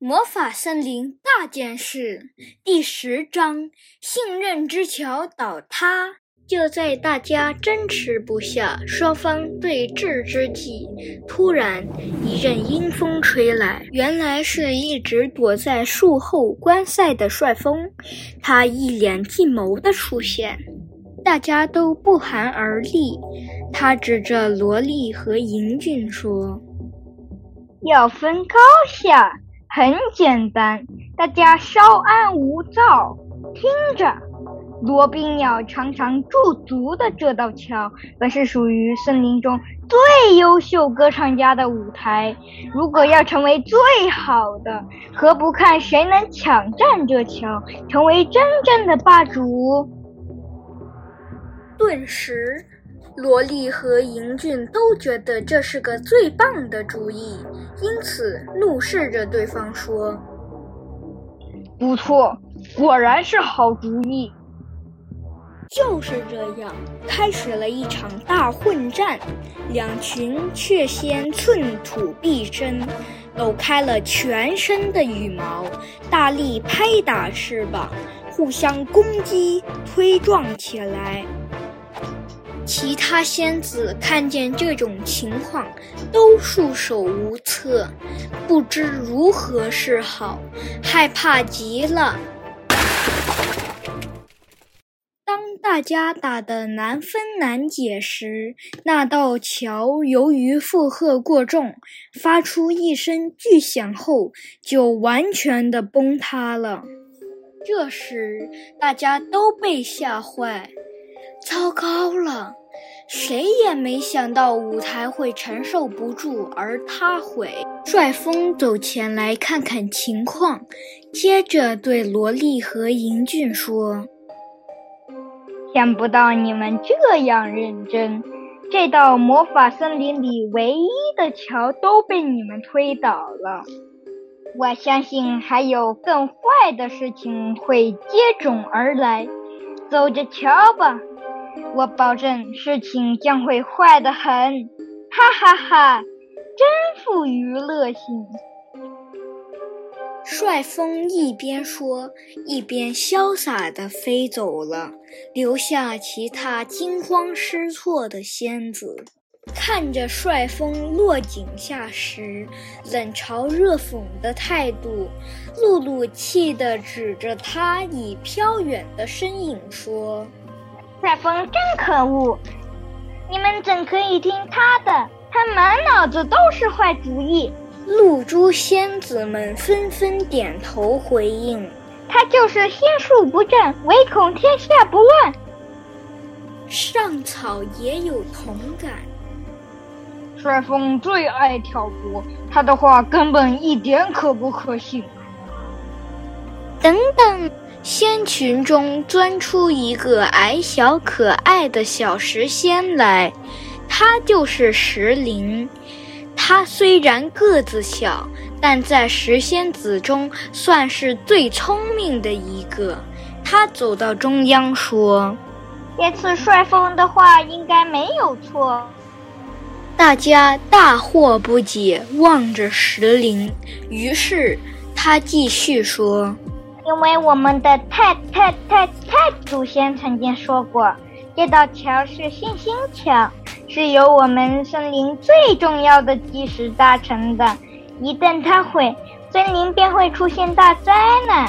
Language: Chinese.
魔法森林大件事第十章：信任之桥倒塌。就在大家争持不下、双方对峙之际，突然一阵阴风吹来，原来是一直躲在树后观赛的帅风。他一脸计谋的出现，大家都不寒而栗。他指着萝莉和银俊说：“要分高下。”很简单，大家稍安勿躁，听着。罗宾鸟常常驻足的这道桥，本是属于森林中最优秀歌唱家的舞台。如果要成为最好的，何不看谁能抢占这桥，成为真正的霸主？顿时。萝莉和银俊都觉得这是个最棒的主意，因此怒视着对方说：“不错，果然是好主意。”就是这样，开始了一场大混战。两群却先寸土必争，抖开了全身的羽毛，大力拍打翅膀，互相攻击、推撞起来。其他仙子看见这种情况，都束手无策，不知如何是好，害怕极了。当大家打得难分难解时，那道桥由于负荷过重，发出一声巨响后，就完全的崩塌了。这时，大家都被吓坏。糟糕了！谁也没想到舞台会承受不住而塌毁。帅风走前来看看情况，接着对萝莉和银俊说：“想不到你们这样认真，这道魔法森林里唯一的桥都被你们推倒了。我相信还有更坏的事情会接踵而来，走着瞧吧。”我保证事情将会坏得很，哈哈哈！真富娱乐性。帅风一边说，一边潇洒地飞走了，留下其他惊慌失措的仙子。看着帅风落井下石、冷嘲热讽的态度，露露气得指着他已飘远的身影说。帅风真可恶！你们怎可以听他的？他满脑子都是坏主意。露珠仙子们纷纷点头回应：“他就是心术不正，唯恐天下不乱。”上草也有同感。帅风最爱挑拨，他的话根本一点可不可信。等等。仙群中钻出一个矮小可爱的小石仙来，他就是石灵。他虽然个子小，但在石仙子中算是最聪明的一个。他走到中央说：“这次帅风的话应该没有错。”大家大惑不解，望着石灵。于是他继续说。因为我们的太太太太祖先曾经说过，这道桥是星星桥，是由我们森林最重要的基石搭成的。一旦它毁，森林便会出现大灾难。